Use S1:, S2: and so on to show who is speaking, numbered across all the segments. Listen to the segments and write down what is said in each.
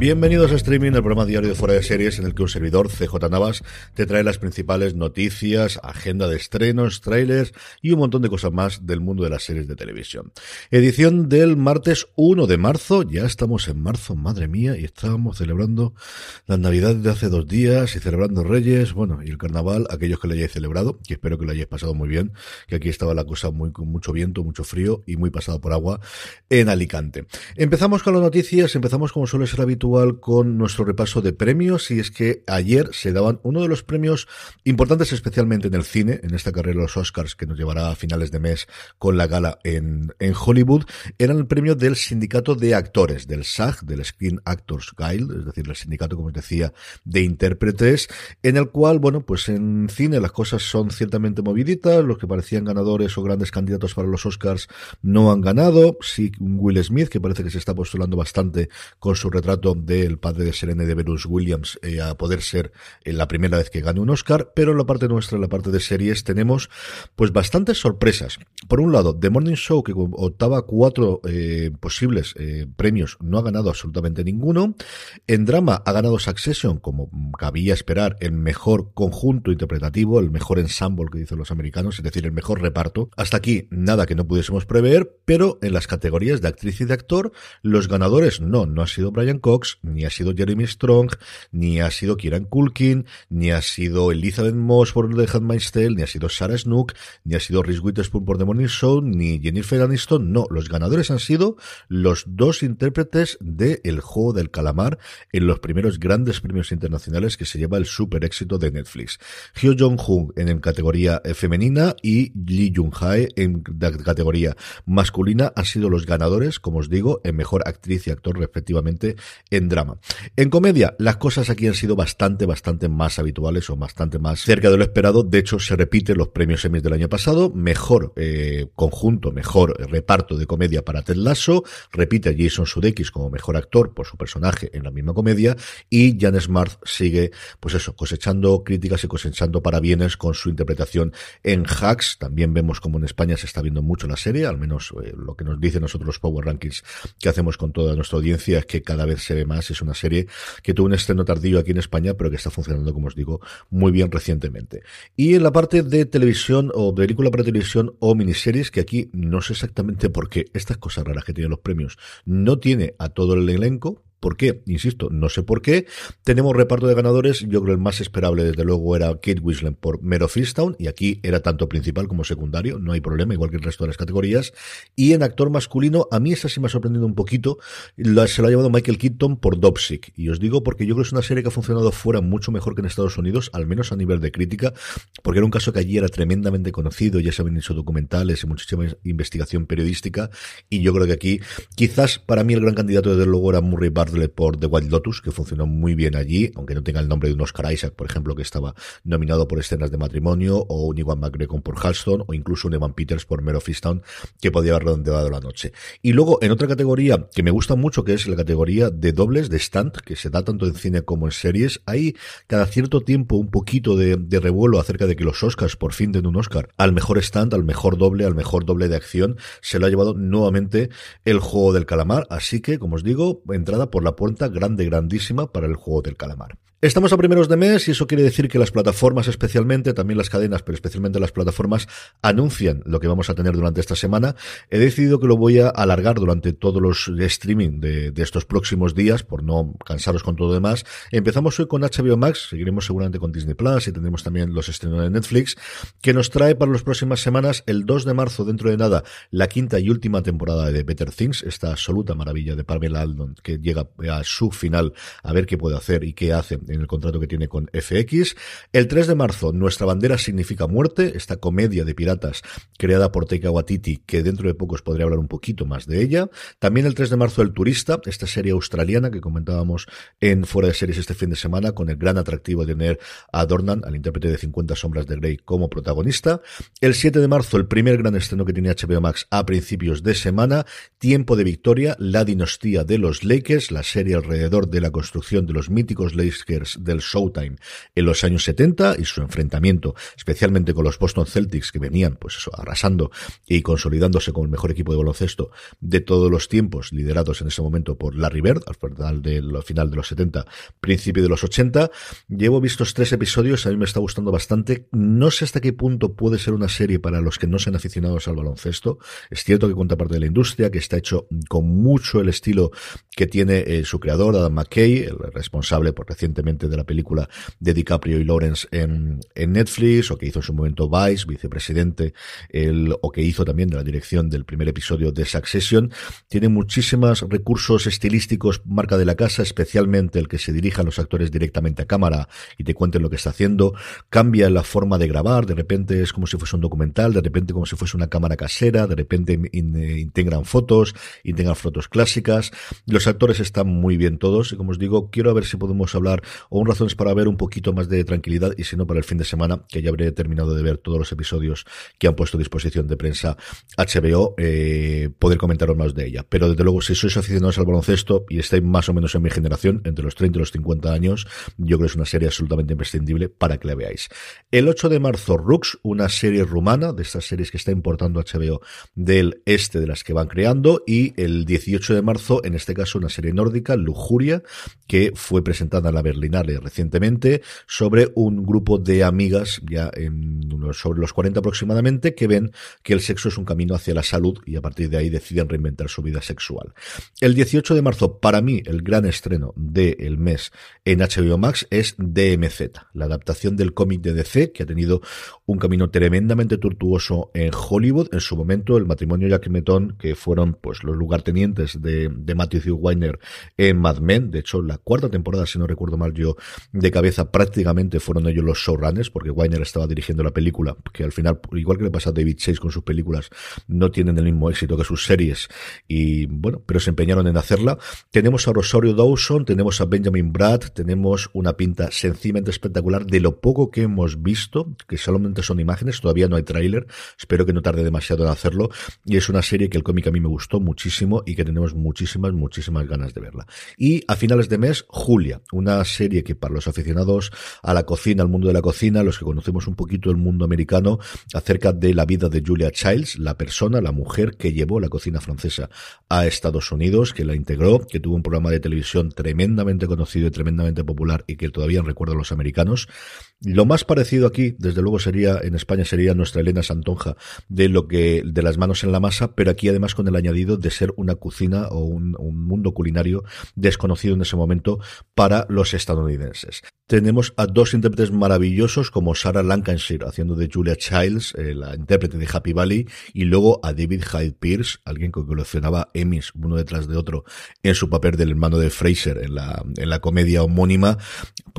S1: Bienvenidos a Streaming, el programa diario de Fuera de Series, en el que un servidor, CJ Navas, te trae las principales noticias, agenda de estrenos, trailers y un montón de cosas más del mundo de las series de televisión. Edición del martes 1 de marzo, ya estamos en marzo, madre mía, y estábamos celebrando las navidades de hace dos días y celebrando Reyes, bueno, y el carnaval, aquellos que lo hayáis celebrado, que espero que lo hayáis pasado muy bien, que aquí estaba la cosa muy con mucho viento, mucho frío y muy pasado por agua en Alicante. Empezamos con las noticias, empezamos como suele ser habitual con nuestro repaso de premios y es que ayer se daban uno de los premios importantes especialmente en el cine, en esta carrera de los Oscars que nos llevará a finales de mes con la gala en, en Hollywood, eran el premio del sindicato de actores, del SAG, del Screen Actors Guild, es decir, el sindicato, como os decía, de intérpretes, en el cual, bueno, pues en cine las cosas son ciertamente moviditas, los que parecían ganadores o grandes candidatos para los Oscars no han ganado, sí Will Smith, que parece que se está postulando bastante con su retrato del padre de Serena de Bruce Williams eh, a poder ser eh, la primera vez que gane un Oscar, pero en la parte nuestra, en la parte de series, tenemos pues bastantes sorpresas. Por un lado, The Morning Show, que optaba cuatro eh, posibles premios, no ha ganado absolutamente ninguno. En drama ha ganado Succession, como cabía esperar, el mejor conjunto interpretativo, el mejor ensemble que dicen los americanos, es decir, el mejor reparto. Hasta aquí, nada que no pudiésemos prever, pero en las categorías de actriz y de actor, los ganadores no, no ha sido Brian Cox, ni ha sido Jeremy Strong, ni ha sido Kieran Culkin, ni ha sido Elizabeth Moss por The Handmaid's Tale, ni ha sido Sarah Snook, ni ha sido Reese Witherspoon por The Morning Show, ni Jennifer Aniston. No, los ganadores han sido los dos intérpretes de El Juego del Calamar en los primeros grandes premios internacionales que se lleva el super éxito de Netflix. Hyo Jong-hoon en categoría femenina y Lee Jung-hae en categoría masculina han sido los ganadores, como os digo, en mejor actriz y actor respectivamente en drama. En comedia, las cosas aquí han sido bastante, bastante más habituales o bastante más cerca de lo esperado. De hecho, se repiten los premios Emmys del año pasado. Mejor eh, conjunto, mejor reparto de comedia para Ted Lasso. Repite a Jason Sudeikis como mejor actor por su personaje en la misma comedia. Y Jan Smart sigue, pues eso, cosechando críticas y cosechando parabienes con su interpretación en Hacks. También vemos como en España se está viendo mucho la serie, al menos eh, lo que nos dicen nosotros los Power Rankings que hacemos con toda nuestra audiencia es que cada vez se ve Es una serie que tuvo un estreno tardío aquí en España, pero que está funcionando, como os digo, muy bien recientemente. Y en la parte de televisión o película para televisión o miniseries, que aquí no sé exactamente por qué estas cosas raras que tienen los premios no tiene a todo el elenco, ¿Por qué? Insisto, no sé por qué. Tenemos reparto de ganadores. Yo creo el más esperable, desde luego, era Kate Winslet por Mero Fistown. Y aquí era tanto principal como secundario. No hay problema, igual que el resto de las categorías. Y en actor masculino, a mí esa sí me ha sorprendido un poquito. se lo ha llevado Michael Keaton por Dopsic. Y os digo porque yo creo que es una serie que ha funcionado fuera mucho mejor que en Estados Unidos, al menos a nivel de crítica. Porque era un caso que allí era tremendamente conocido. Ya se habían hecho documentales y muchísima investigación periodística. Y yo creo que aquí, quizás para mí el gran candidato, desde luego, era Murray Por The Wild Lotus, que funcionó muy bien allí, aunque no tenga el nombre de un Oscar Isaac, por ejemplo, que estaba nominado por escenas de matrimonio, o un Iwan McGregor por Halston, o incluso un Evan Peters por Mero Fistown, que podía haber redondeado la noche. Y luego, en otra categoría que me gusta mucho, que es la categoría de dobles, de stand, que se da tanto en cine como en series, hay cada cierto tiempo un poquito de revuelo acerca de que los Oscars por fin den un Oscar al mejor stand, al mejor doble, al mejor doble de acción, se lo ha llevado nuevamente el juego del calamar, así que, como os digo, entrada por por la puerta grande, grandísima para el juego del calamar. Estamos a primeros de mes y eso quiere decir que las plataformas especialmente, también las cadenas, pero especialmente las plataformas, anuncian lo que vamos a tener durante esta semana. He decidido que lo voy a alargar durante todos los streaming de, estos próximos días, por no cansaros con todo lo demás. Empezamos hoy con HBO Max, seguiremos seguramente con Disney Plus y tendremos también los estrenos de Netflix, que nos trae para las próximas semanas, el 2 de marzo, dentro de nada, la quinta y última temporada de Better Things, esta absoluta maravilla de Pamela Aldon, que llega a su final a ver qué puede hacer y qué hace en el contrato que tiene con FX. El 3 de marzo, Nuestra bandera significa muerte, esta comedia de piratas creada por Taika Waititi, que dentro de poco os podría hablar un poquito más de ella. También el 3 de marzo, El turista, esta serie australiana que comentábamos en Fuera de Series este fin de semana, con el gran atractivo de tener a Dornan, al intérprete de 50 sombras de Grey, como protagonista. El 7 de marzo, el primer gran estreno que tiene HBO Max a principios de semana, Tiempo de Victoria, la dinastía de los Lakers, la serie alrededor de la construcción de los míticos Lakers del Showtime en los años 70 y su enfrentamiento, especialmente con los Boston Celtics que venían, pues eso, arrasando y consolidándose como el mejor equipo de baloncesto de todos los tiempos, liderados en ese momento por Larry Bird, al final de, final de los 70, principio de los 80. Llevo vistos tres episodios, a mí me está gustando bastante. No sé hasta qué punto puede ser una serie para los que no sean aficionados al baloncesto. Es cierto que cuenta parte de la industria, que está hecho con mucho el estilo que tiene eh, su creador, Adam McKay, el responsable por recientemente de la película de DiCaprio y Lawrence en, Netflix, o que hizo en su momento Vice, vicepresidente, el, o que hizo también de la dirección del primer episodio de Succession. Tiene muchísimos recursos estilísticos, marca de la casa, especialmente el que se dirija a los actores directamente a cámara y te cuenten lo que está haciendo. Cambia la forma de grabar, de repente es como si fuese un documental, de repente como si fuese una cámara casera, de repente integran fotos, integran fotos clásicas. Los actores están muy bien todos y como os digo, quiero ver si podemos hablar o un razones para ver un poquito más de tranquilidad y si no para el fin de semana, que ya habré terminado de ver todos los episodios que han puesto a disposición de prensa HBO, eh, poder comentaros más de ella. Pero desde luego, si sois aficionados al baloncesto y estáis más o menos en mi generación, entre los 30 y los 50 años, yo creo que es una serie absolutamente imprescindible para que la veáis. El 8 de marzo, Rux, una serie rumana, de estas series que está importando HBO del este de las que van creando, y el 18 de marzo, en este caso, una serie nórdica, Lujuria, que fue presentada en la Recientemente sobre un grupo de amigas ya en sobre los 40 aproximadamente que ven que el sexo es un camino hacia la salud y a partir de ahí deciden reinventar su vida sexual. El 18 de marzo, para mí, el gran estreno del mes en HBO Max es DMZ, la adaptación del cómic de DC que ha tenido un camino tremendamente tortuoso en Hollywood. En su momento, el matrimonio Jack Metton, que fueron pues los lugartenientes de, Matthew Weiner en Mad Men. De hecho, la cuarta temporada, si no recuerdo mal yo, de cabeza prácticamente fueron ellos los showrunners, porque Weiner estaba dirigiendo la película, que al final, igual que le pasa a David Chase con sus películas, no tienen el mismo éxito que sus series, y bueno, pero se empeñaron en hacerla. Tenemos a Rosario Dawson, tenemos a Benjamin Brad, tenemos una pinta sencillamente espectacular de lo poco que hemos visto, que solamente son imágenes, todavía no hay tráiler, espero que no tarde demasiado en hacerlo, y es una serie que el cómic a mí me gustó muchísimo y que tenemos muchísimas, muchísimas ganas de verla. Y a finales de mes, Julia, una serie que para los aficionados a la cocina, al mundo de la cocina, los que conocemos un poquito el mundo americano, acerca de la vida de Julia Childs, la persona, la mujer que llevó la cocina francesa a Estados Unidos, que la integró, que tuvo un programa de televisión tremendamente conocido y tremendamente popular y que todavía recuerdan los americanos. Lo más parecido aquí, desde luego, en España sería nuestra Elena Santonja, de lo que, de las manos en la masa, pero aquí además con el añadido de ser una cocina o un, un mundo culinario desconocido en ese momento para los estadounidenses. Tenemos a dos intérpretes maravillosos como Sarah Lancashire haciendo de Julia Childs, eh, la intérprete de Happy Valley, y luego a David Hyde Pierce, alguien que coleccionaba Emmys uno detrás de otro en su papel del hermano de Fraser en la, en la comedia homónima,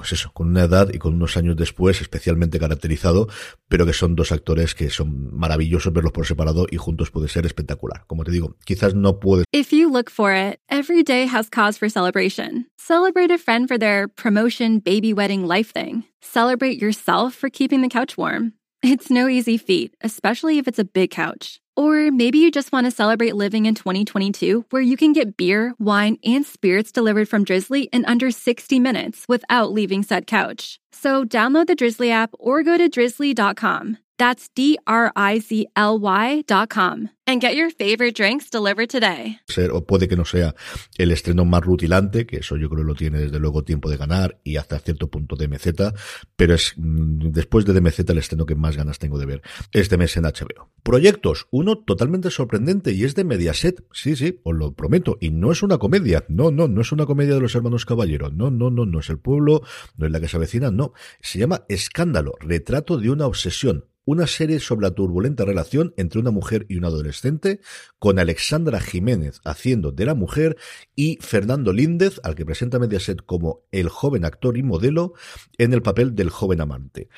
S1: pues eso, con una edad y con unos años después especialmente caracterizado, pero que son dos actores que son maravillosos verlos por separado y juntos puede ser espectacular. Como te digo, quizás no puede.
S2: If you look for it, every day has cause for celebration. Celebrate a friend for their promotion, baby wedding, life thing. Celebrate yourself for keeping the couch warm. It's no easy feat, especially if it's a big couch. Or maybe you just want to celebrate living in 2022 where you can get beer, wine, and spirits delivered from Drizzly in under 60 minutes without leaving said couch. So download the Drizzly app or go to drizzly.com. That's D R I Z L Y.com. And get your favorite drinks delivered today.
S1: O puede que no sea el estreno más rutilante, que eso yo creo lo tiene desde luego tiempo de ganar y hasta cierto punto de MZ, pero es mm, después de DMZ el estreno que más ganas tengo de ver este mes en HBO. Proyectos, uno totalmente sorprendente y es de Mediaset, sí, sí, os lo prometo, y no es una comedia, no, no, no es una comedia de los hermanos Caballero, no, no, no, no es el pueblo, no es la que se avecina, no, se llama Escándalo, retrato de una obsesión, una serie sobre la turbulenta relación entre una mujer y un adolescente, con Alexandra Jiménez haciendo de la mujer y Fernando Líndez, al que presenta Mediaset como el joven actor y modelo, en el papel del joven amante.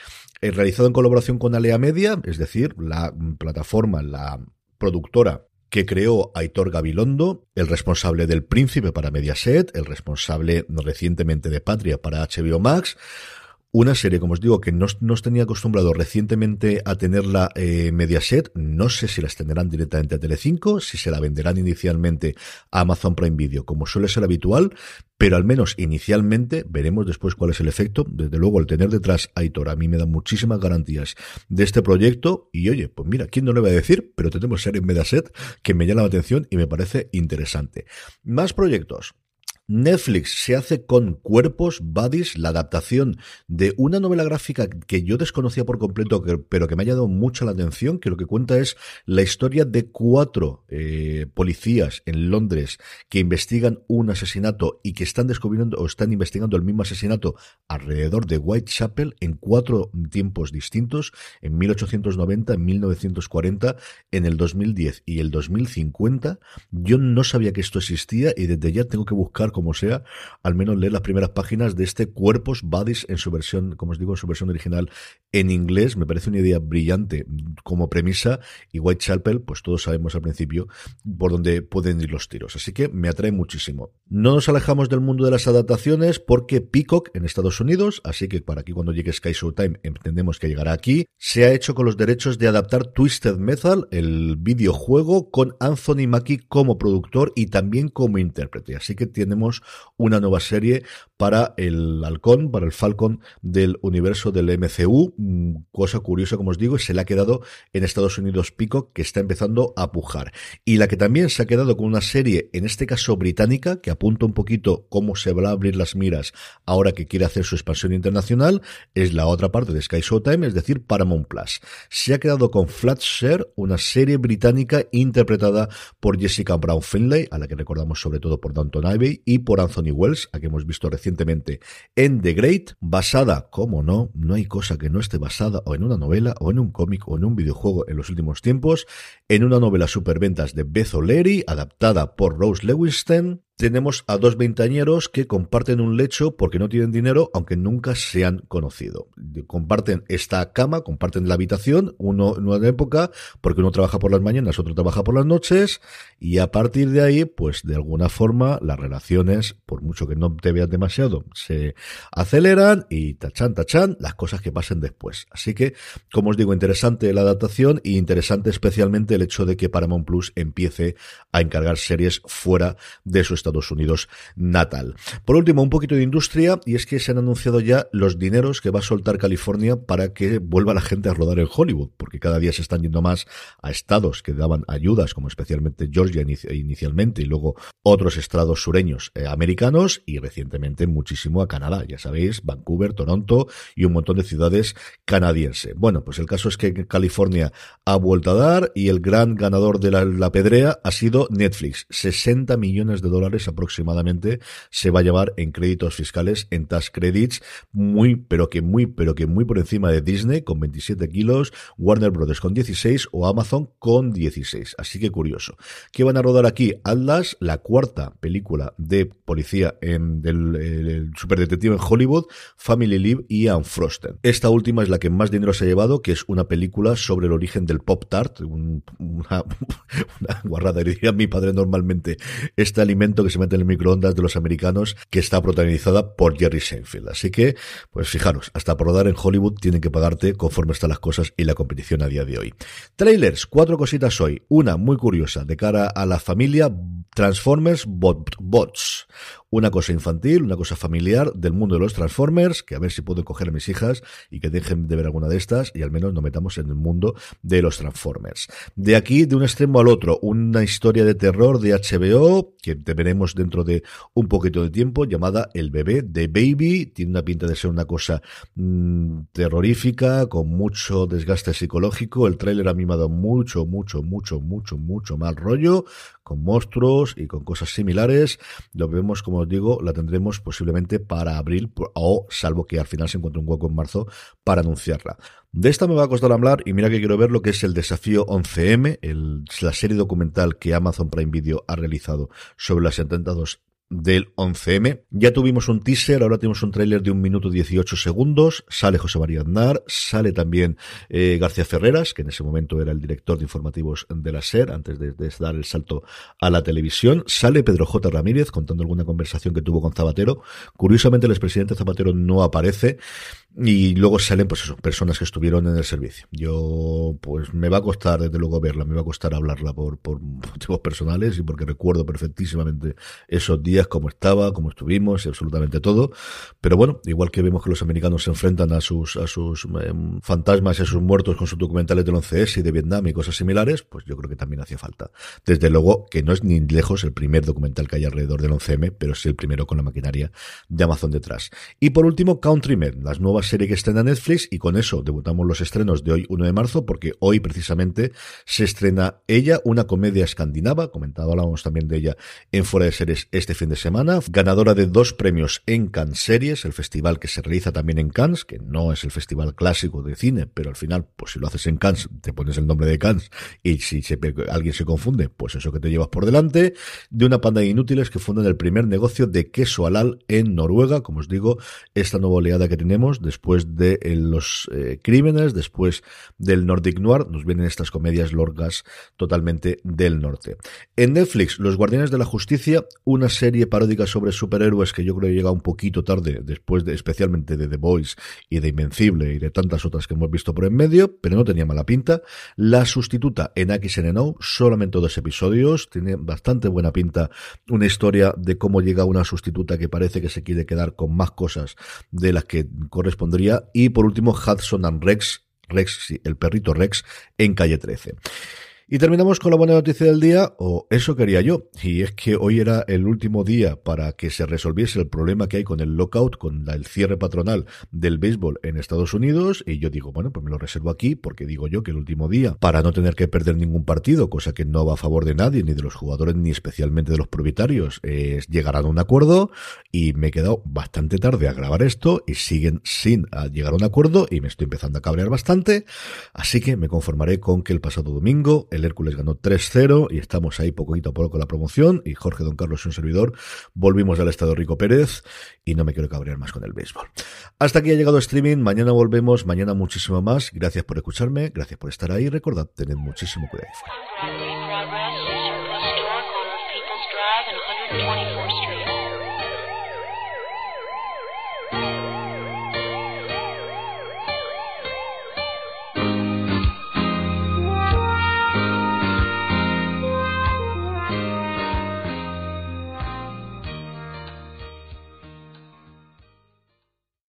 S1: Eh, realizado en colaboración con Alea Media, es decir, la plataforma, la productora que creó Aitor Gabilondo, el responsable del Príncipe para Mediaset, el responsable recientemente de Patria para HBO Max, una serie, como os digo, que no, os tenía acostumbrado recientemente a tenerla eh, Mediaset. No sé si la extenderán directamente a Telecinco, si se la venderán inicialmente a Amazon Prime Video, como suele ser habitual, pero al menos inicialmente veremos después cuál es el efecto. Desde luego, el tener detrás a Aitor a mí me da muchísimas garantías de este proyecto. Y oye, pues mira, ¿quién no le va a decir? Pero tenemos serie en Mediaset que me llama la atención y me parece interesante. Más proyectos. Netflix se hace con Cuerpos, Buddies, la adaptación de una novela gráfica que yo desconocía por completo, pero que me ha llamado mucho la atención, que lo que cuenta es la historia de cuatro eh, policías en Londres que investigan un asesinato y que están descubriendo o están investigando el mismo asesinato alrededor de Whitechapel en cuatro tiempos distintos, en 1890, en 1940, en el 2010 y el 2050. Yo no sabía que esto existía y desde ya tengo que buscar como sea, al menos leer las primeras páginas de este Cuerpos Bodies en su versión, como os digo, en su versión original en inglés. Me parece una idea brillante como premisa y Whitechapel, pues todos sabemos al principio por dónde pueden ir los tiros. Así que me atrae muchísimo. No nos alejamos del mundo de las adaptaciones porque Peacock en Estados Unidos, así que para aquí cuando llegue Sky Showtime entendemos que llegará aquí, se ha hecho con los derechos de adaptar Twisted Metal, el videojuego, con Anthony Mackie como productor y también como intérprete. Así que tenemos una nueva serie para el halcón, para el Falcon del universo del MCU. Mm, cosa curiosa, como os digo, se le ha quedado en Estados Unidos Pico, que está empezando a pujar. Y la que también se ha quedado con una serie, en este caso británica, que apunta un poquito cómo se van a abrir las miras ahora que quiere hacer su expansión internacional, es la otra parte de Sky Showtime, es decir, Paramount Plus. Se ha quedado con Flatshare, una serie británica interpretada por Jessica Brown Finlay, a la que recordamos sobre todo por Downton Abbey, y por Anthony Wells, a que hemos visto en The Great, basada, como no, no hay cosa que no esté basada o en una novela, o en un cómic, o en un videojuego en los últimos tiempos, en una novela superventas de Beth O'Leary, adaptada por Rose Lewiston, tenemos a dos veintañeros que comparten un lecho porque no tienen dinero, aunque nunca se han conocido. Comparten esta cama, comparten la habitación, uno en una época, porque uno trabaja por las mañanas, otro trabaja por las noches, y a partir de ahí, pues de alguna forma, las relaciones, por mucho que no te veas demasiado, se aceleran y tachan, tachan, las cosas que pasen después. Así que, como os digo, interesante la adaptación y interesante especialmente el hecho de que Paramount Plus empiece a encargar series fuera de su Estados Unidos natal. Por último, un poquito de industria y es que se han anunciado ya los dineros que va a soltar California para que vuelva la gente a rodar en Hollywood, porque cada día se están yendo más a estados que daban ayudas, como especialmente Georgia inicialmente y luego otros estados sureños eh, americanos y recientemente muchísimo a Canadá, ya sabéis, Vancouver, Toronto y un montón de ciudades canadienses. Bueno, pues el caso es que California ha vuelto a dar y el gran ganador de la, la pedrea ha sido Netflix, 60 millones de dólares aproximadamente se va a llevar en créditos fiscales, en tax credits, muy, pero que muy, pero que muy por encima de Disney con 27 kilos, Warner Brothers con 16 o Amazon con 16. Así que curioso. ¿Qué van a rodar aquí? Atlas, la cuarta película de policía en, del superdetective en Hollywood, Family Live y Unfrosted. Esta última es la que más dinero se ha llevado, que es una película sobre el origen del Pop Tart, una, una guarrada, diría mi padre normalmente, este alimento que se mete en el microondas de los americanos, que está protagonizada por Jerry Seinfeld. Así que, pues fijaros, hasta por rodar en Hollywood tienen que pagarte conforme están las cosas y la competición a día de hoy. Trailers, cuatro cositas hoy. Una muy curiosa de cara a la familia Transformers Bots una cosa infantil, una cosa familiar del mundo de los Transformers, que a ver si puedo coger a mis hijas y que dejen de ver alguna de estas y al menos nos metamos en el mundo de los Transformers. De aquí, de un extremo al otro, una historia de terror de HBO que te veremos dentro de un poquito de tiempo, llamada El bebé de Baby. Tiene una pinta de ser una cosa mm, terrorífica, con mucho desgaste psicológico. El tráiler ha dado mucho, mucho, mucho, mucho, mucho mal rollo, con monstruos y con cosas similares. Lo vemos, como os digo, la tendremos posiblemente para abril, o salvo que al final se encuentre un hueco en marzo para anunciarla. De esta me va a costar hablar y mira que quiero ver lo que es el desafío 11M, el, la serie documental que Amazon Prime Video ha realizado sobre los atentados del 11M. Ya tuvimos un teaser, ahora tenemos un tráiler de un minuto 18 segundos. Sale José María Aznar, sale también eh, García Ferreras, que en ese momento era el director de informativos de la SER, antes de, dar el salto a la televisión. Sale Pedro J. Ramírez contando alguna conversación que tuvo con Zapatero. Curiosamente, el expresidente Zapatero no aparece. Y luego salen, pues eso, personas que estuvieron en el servicio. Yo, pues me va a costar, desde luego, verla, me va a costar hablarla por, por motivos personales y porque recuerdo perfectísimamente esos días, cómo estaba, cómo estuvimos y absolutamente todo. Pero bueno, igual que vemos que los americanos se enfrentan a sus, a sus eh, fantasmas y a sus muertos con sus documentales del 11S y de Vietnam y cosas similares, pues yo creo que también hacía falta. Desde luego, que no es ni lejos el primer documental que hay alrededor del 11M, pero sí el primero con la maquinaria de Amazon detrás. Y por último, Countrymen, las nuevas serie que estrena Netflix y con eso debutamos los estrenos de hoy 1 de marzo porque hoy precisamente se estrena ella, una comedia escandinava, comentado hablábamos también de ella en Fuera de Series este fin de semana, ganadora de dos premios en Cannes Series, el festival que se realiza también en Cannes, que no es el festival clásico de cine, pero al final, pues si lo haces en Cannes, te pones el nombre de Cannes y si se, alguien se confunde, pues eso que te llevas por delante, de una panda de inútiles que fundan el primer negocio de queso halal en Noruega, como os digo, esta nueva oleada que tenemos después de eh, los eh, crímenes, después del Nordic Noir, nos vienen estas comedias lorgas totalmente del norte. En Netflix, Los Guardianes de la Justicia, una serie paródica sobre superhéroes que yo creo que llega un poquito tarde, después de, especialmente de The Boys y de Invencible y de tantas otras que hemos visto por en medio, pero no tenía mala pinta. La sustituta en XNNO, solamente dos episodios, tiene bastante buena pinta una historia de cómo llega una sustituta que parece que se quiere quedar con más cosas de las que correspondría. Y por último, Hudson and Rex, Rex, el perrito Rex, en calle 13. Y terminamos con la buena noticia del día, o eso quería yo, y es que hoy era el último día para que se resolviese el problema que hay con el lockout, con el cierre patronal del béisbol en Estados Unidos, y yo digo, bueno, pues me lo reservo aquí, porque digo yo que el último día, para no tener que perder ningún partido, cosa que no va a favor de nadie, ni de los jugadores, ni especialmente de los propietarios, es llegar a un acuerdo, y me he quedado bastante tarde a grabar esto, y siguen sin llegar a un acuerdo, y me estoy empezando a cabrear bastante, así que me conformaré con que el pasado domingo, el Hércules ganó 3-0 y estamos ahí poquito a poco con la promoción y Jorge Don Carlos y un servidor volvimos al estado Rico Pérez y no me quiero cabrear más con el béisbol. Hasta aquí ha llegado streaming, mañana volvemos, mañana muchísimo más. Gracias por escucharme, gracias por estar ahí. Recordad, tened muchísimo cuidado.